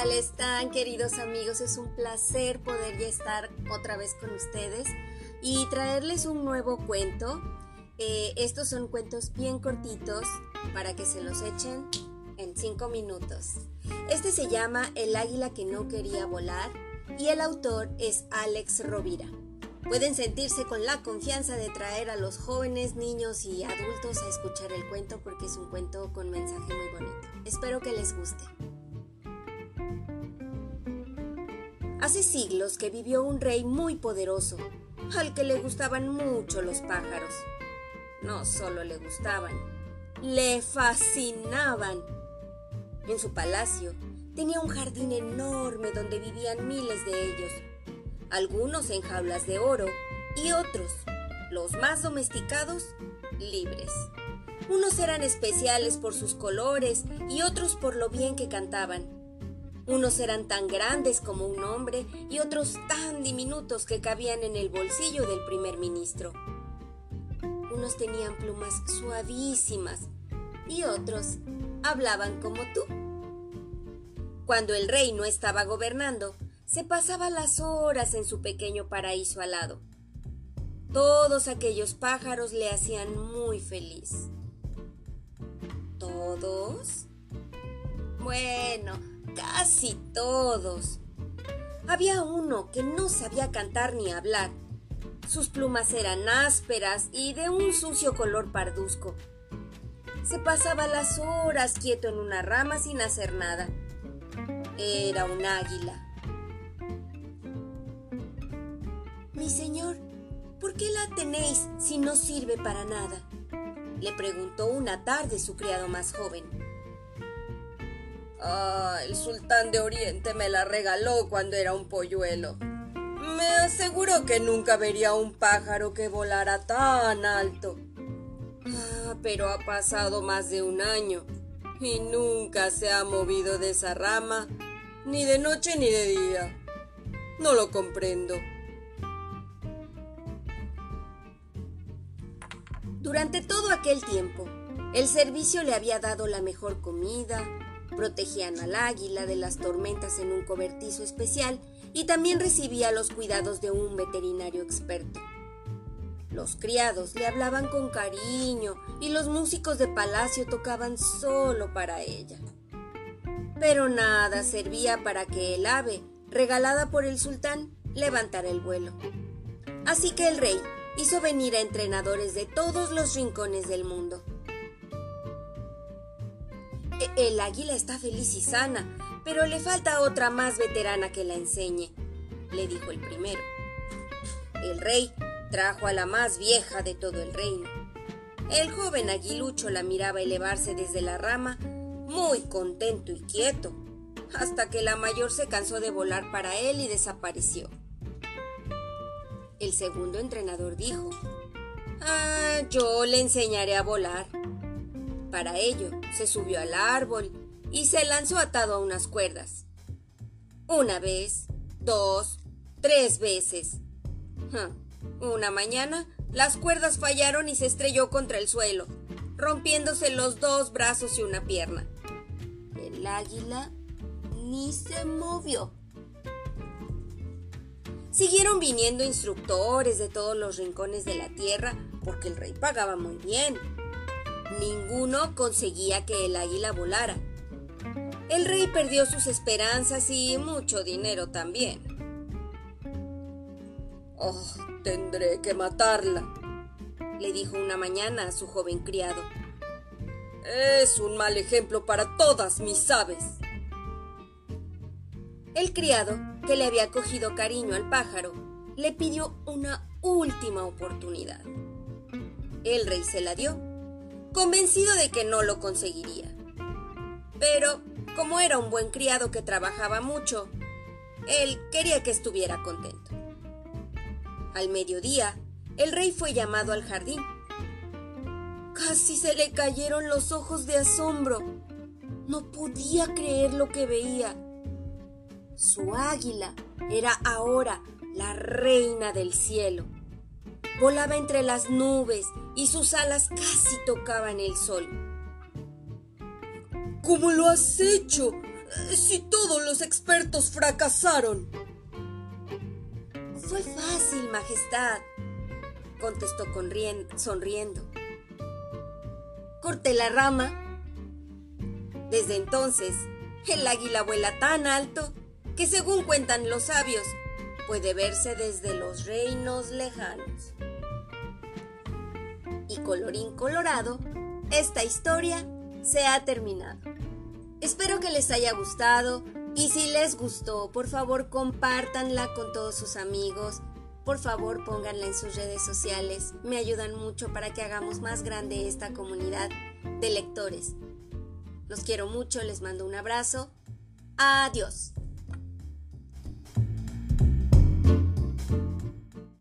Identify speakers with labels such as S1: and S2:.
S1: tal están, queridos amigos? Es un placer poder ya estar otra vez con ustedes y traerles un nuevo cuento. Eh, estos son cuentos bien cortitos para que se los echen en cinco minutos. Este se llama El águila que no quería volar y el autor es Alex Rovira. Pueden sentirse con la confianza de traer a los jóvenes, niños y adultos a escuchar el cuento porque es un cuento con mensaje muy bonito. Espero que les guste. Hace siglos que vivió un rey muy poderoso, al que le gustaban mucho los pájaros. No solo le gustaban, le fascinaban. En su palacio tenía un jardín enorme donde vivían miles de ellos, algunos en jaulas de oro y otros, los más domesticados, libres. Unos eran especiales por sus colores y otros por lo bien que cantaban. Unos eran tan grandes como un hombre y otros tan diminutos que cabían en el bolsillo del primer ministro. Unos tenían plumas suavísimas y otros hablaban como tú. Cuando el rey no estaba gobernando, se pasaba las horas en su pequeño paraíso alado. Todos aquellos pájaros le hacían muy feliz. ¿Todos? Bueno, casi todos. Había uno que no sabía cantar ni hablar. Sus plumas eran ásperas y de un sucio color parduzco. Se pasaba las horas quieto en una rama sin hacer nada. Era un águila. Mi señor, ¿por qué la tenéis si no sirve para nada? le preguntó una tarde su criado más joven.
S2: Ah, el sultán de Oriente me la regaló cuando era un polluelo. Me aseguró que nunca vería un pájaro que volara tan alto. Ah, pero ha pasado más de un año y nunca se ha movido de esa rama, ni de noche ni de día. No lo comprendo.
S1: Durante todo aquel tiempo, el servicio le había dado la mejor comida, protegían al águila de las tormentas en un cobertizo especial y también recibía los cuidados de un veterinario experto. Los criados le hablaban con cariño y los músicos de palacio tocaban solo para ella. Pero nada servía para que el ave, regalada por el sultán, levantara el vuelo. Así que el rey hizo venir a entrenadores de todos los rincones del mundo. El águila está feliz y sana, pero le falta otra más veterana que la enseñe, le dijo el primero. El rey trajo a la más vieja de todo el reino. El joven aguilucho la miraba elevarse desde la rama, muy contento y quieto, hasta que la mayor se cansó de volar para él y desapareció. El segundo entrenador dijo, Ah, yo le enseñaré a volar. Para ello, se subió al árbol y se lanzó atado a unas cuerdas. Una vez, dos, tres veces. Una mañana, las cuerdas fallaron y se estrelló contra el suelo, rompiéndose los dos brazos y una pierna. El águila ni se movió. Siguieron viniendo instructores de todos los rincones de la tierra porque el rey pagaba muy bien Ninguno conseguía que el águila volara. El rey perdió sus esperanzas y mucho dinero también.
S2: Oh, tendré que matarla,
S1: le dijo una mañana a su joven criado.
S2: Es un mal ejemplo para todas mis aves.
S1: El criado, que le había cogido cariño al pájaro, le pidió una última oportunidad. El rey se la dio convencido de que no lo conseguiría. Pero, como era un buen criado que trabajaba mucho, él quería que estuviera contento. Al mediodía, el rey fue llamado al jardín. Casi se le cayeron los ojos de asombro. No podía creer lo que veía. Su águila era ahora la reina del cielo. Volaba entre las nubes y sus alas casi tocaban el sol.
S2: ¿Cómo lo has hecho? si todos los expertos fracasaron?
S1: Fue fácil, Majestad, contestó sonriendo. Corté la rama. Desde entonces, el águila vuela tan alto que según cuentan los sabios, puede verse desde los reinos lejanos. Colorín colorado, esta historia se ha terminado. Espero que les haya gustado y si les gustó, por favor compártanla con todos sus amigos. Por favor pónganla en sus redes sociales. Me ayudan mucho para que hagamos más grande esta comunidad de lectores. Los quiero mucho, les mando un abrazo. Adiós.